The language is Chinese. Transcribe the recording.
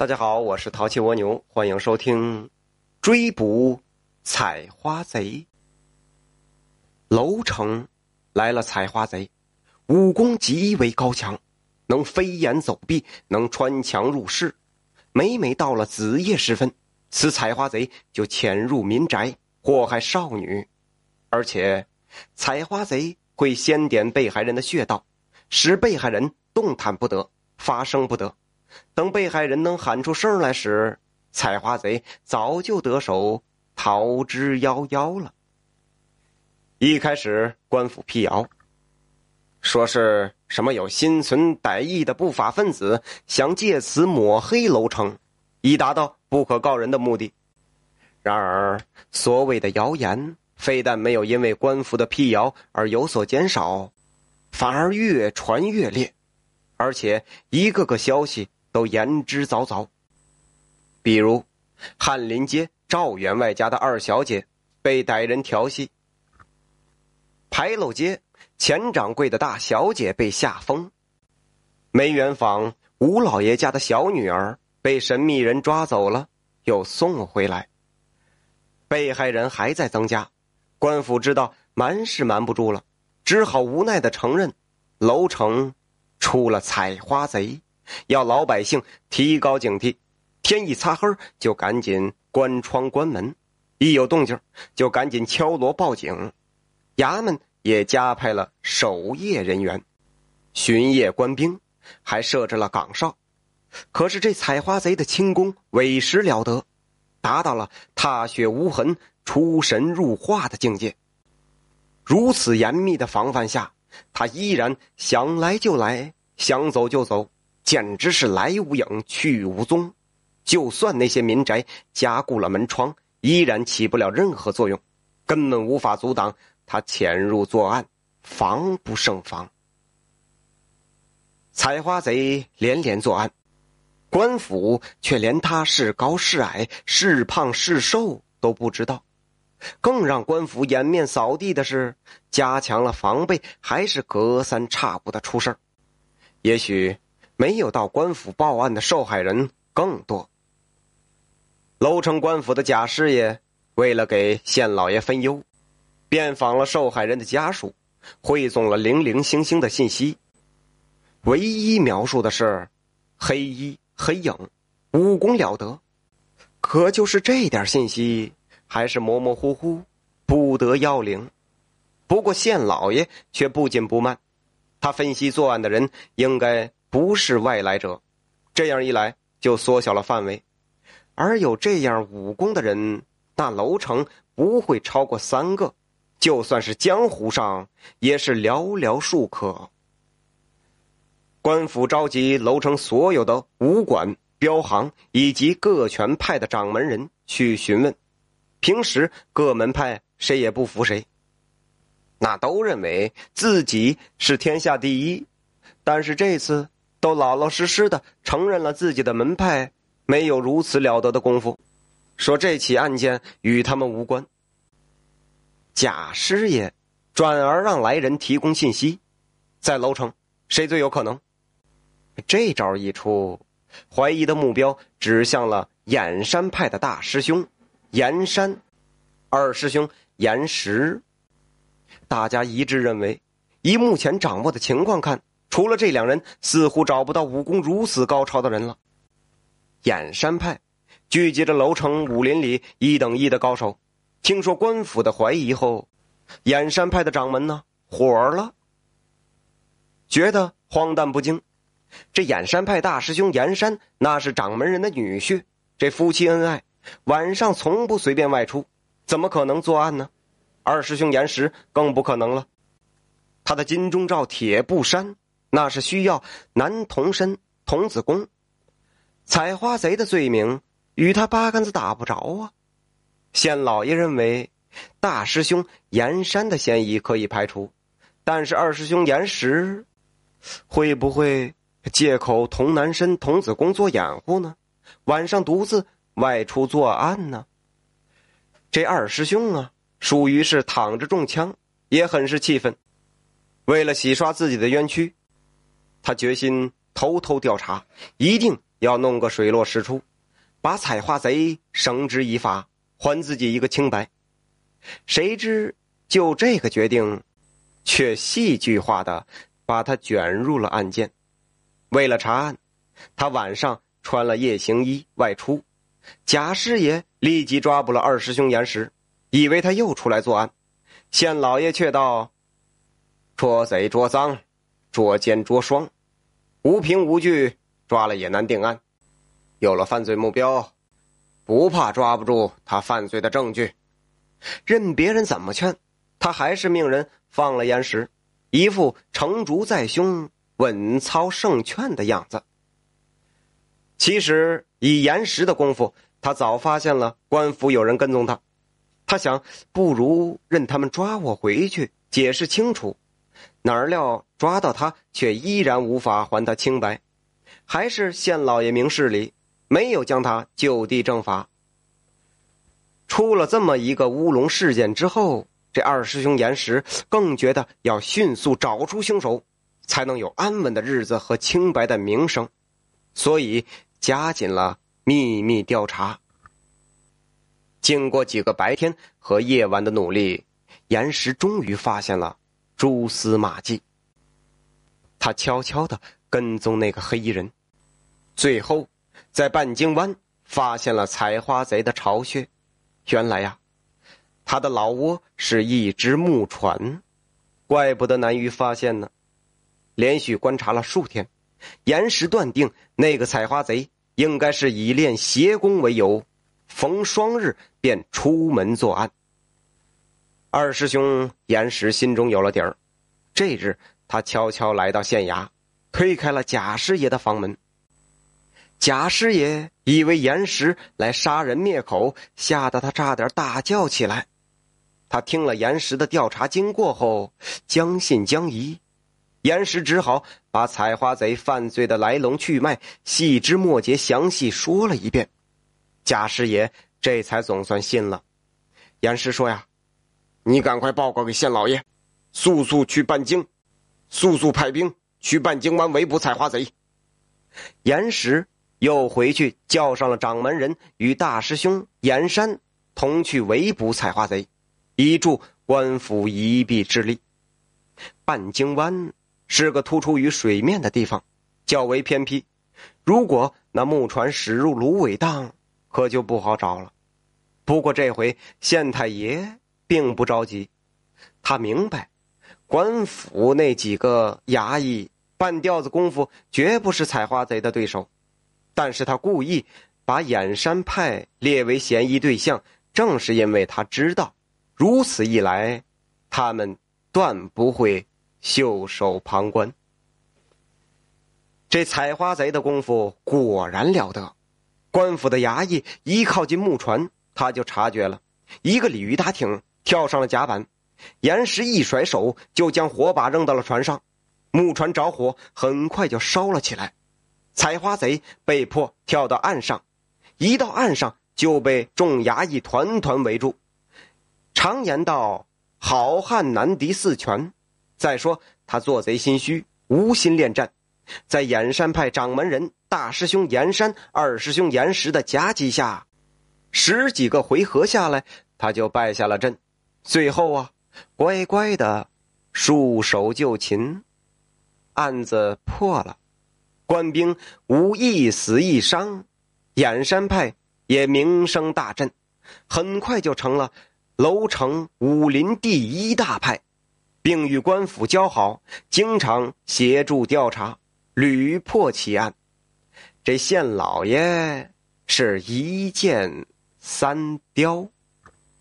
大家好，我是淘气蜗牛，欢迎收听《追捕采花贼》。楼城来了采花贼，武功极为高强，能飞檐走壁，能穿墙入室。每每到了子夜时分，此采花贼就潜入民宅，祸害少女。而且，采花贼会先点被害人的穴道，使被害人动弹不得，发声不得。等被害人能喊出声来时，采花贼早就得手，逃之夭夭了。一开始，官府辟谣，说是什么有心存歹意的不法分子想借此抹黑楼城，以达到不可告人的目的。然而，所谓的谣言非但没有因为官府的辟谣而有所减少，反而越传越烈，而且一个个消息。都言之凿凿。比如，翰林街赵员外家的二小姐被歹人调戏；牌楼街钱掌柜的大小姐被吓疯；梅园坊吴老爷家的小女儿被神秘人抓走了，又送回来。被害人还在增加，官府知道瞒是瞒不住了，只好无奈的承认，楼城出了采花贼。要老百姓提高警惕，天一擦黑就赶紧关窗关门，一有动静就赶紧敲锣报警。衙门也加派了守夜人员，巡夜官兵，还设置了岗哨。可是这采花贼的轻功委实了得，达到了踏雪无痕、出神入化的境界。如此严密的防范下，他依然想来就来，想走就走。简直是来无影去无踪，就算那些民宅加固了门窗，依然起不了任何作用，根本无法阻挡他潜入作案，防不胜防。采花贼连连作案，官府却连他是高是矮、是胖是瘦都不知道。更让官府掩面扫地的是，加强了防备，还是隔三差五的出事也许。没有到官府报案的受害人更多。楼城官府的贾师爷为了给县老爷分忧，遍访了受害人的家属，汇总了零零星星的信息，唯一描述的是黑衣黑影，武功了得。可就是这点信息还是模模糊糊，不得要领。不过县老爷却不紧不慢，他分析作案的人应该。不是外来者，这样一来就缩小了范围，而有这样武功的人，那楼城不会超过三个，就算是江湖上也是寥寥数可。官府召集楼城所有的武馆、镖行以及各权派的掌门人去询问，平时各门派谁也不服谁，那都认为自己是天下第一，但是这次。都老老实实的承认了自己的门派没有如此了得的功夫，说这起案件与他们无关。贾师爷转而让来人提供信息，在楼城谁最有可能？这招一出，怀疑的目标指向了燕山派的大师兄燕山，二师兄岩石。大家一致认为，以目前掌握的情况看。除了这两人，似乎找不到武功如此高超的人了。燕山派聚集着楼城武林里一等一的高手，听说官府的怀疑后，燕山派的掌门呢火了，觉得荒诞不经。这燕山派大师兄燕山那是掌门人的女婿，这夫妻恩爱，晚上从不随便外出，怎么可能作案呢？二师兄严石更不可能了，他的金钟罩铁布衫。那是需要男童身童子功，采花贼的罪名与他八竿子打不着啊！县老爷认为，大师兄严山的嫌疑可以排除，但是二师兄严石会不会借口童男身童子功做掩护呢？晚上独自外出作案呢？这二师兄啊，属于是躺着中枪，也很是气愤，为了洗刷自己的冤屈。他决心偷偷调查，一定要弄个水落石出，把采花贼绳之以法，还自己一个清白。谁知就这个决定，却戏剧化的把他卷入了案件。为了查案，他晚上穿了夜行衣外出。贾师爷立即抓捕了二师兄严实，以为他又出来作案。县老爷却道：“捉贼捉赃，捉奸捉双，无凭无据，抓了也难定案。有了犯罪目标，不怕抓不住他犯罪的证据。任别人怎么劝，他还是命人放了严石，一副成竹在胸、稳操胜券的样子。其实以严石的功夫，他早发现了官府有人跟踪他。他想，不如任他们抓我回去，解释清楚。哪料抓到他，却依然无法还他清白，还是县老爷明事理，没有将他就地正法。出了这么一个乌龙事件之后，这二师兄严石更觉得要迅速找出凶手，才能有安稳的日子和清白的名声，所以。加紧了秘密调查。经过几个白天和夜晚的努力，严石终于发现了蛛丝马迹。他悄悄的跟踪那个黑衣人，最后在半径湾发现了采花贼的巢穴。原来呀，他的老窝是一只木船，怪不得难于发现呢。连续观察了数天。严石断定，那个采花贼应该是以练邪功为由，逢双日便出门作案。二师兄严石心中有了底儿。这日，他悄悄来到县衙，推开了贾师爷的房门。贾师爷以为严石来杀人灭口，吓得他差点大叫起来。他听了严石的调查经过后，将信将疑。严石只好把采花贼犯罪的来龙去脉细枝末节详细说了一遍，贾师爷这才总算信了。严石说：“呀，你赶快报告给县老爷，速速去半京，速速派兵去半京湾围捕采花贼。”严石又回去叫上了掌门人与大师兄严山同去围捕采花贼，以助官府一臂之力。半京湾。是个突出于水面的地方，较为偏僻。如果那木船驶入芦苇荡，可就不好找了。不过这回县太爷并不着急，他明白官府那几个衙役半吊子功夫绝不是采花贼的对手。但是他故意把掩山派列为嫌疑对象，正是因为他知道，如此一来，他们断不会。袖手旁观。这采花贼的功夫果然了得，官府的衙役一靠近木船，他就察觉了，一个鲤鱼打挺跳上了甲板，岩石一甩手就将火把扔到了船上，木船着火，很快就烧了起来。采花贼被迫跳到岸上，一到岸上就被众衙役团团围住。常言道：“好汉难敌四拳。”再说他做贼心虚，无心恋战，在燕山派掌门人大师兄燕山、二师兄岩石的夹击下，十几个回合下来，他就败下了阵。最后啊，乖乖的束手就擒，案子破了，官兵无一死一伤，燕山派也名声大振，很快就成了楼城武林第一大派。并与官府交好，经常协助调查，屡破奇案。这县老爷是一箭三雕。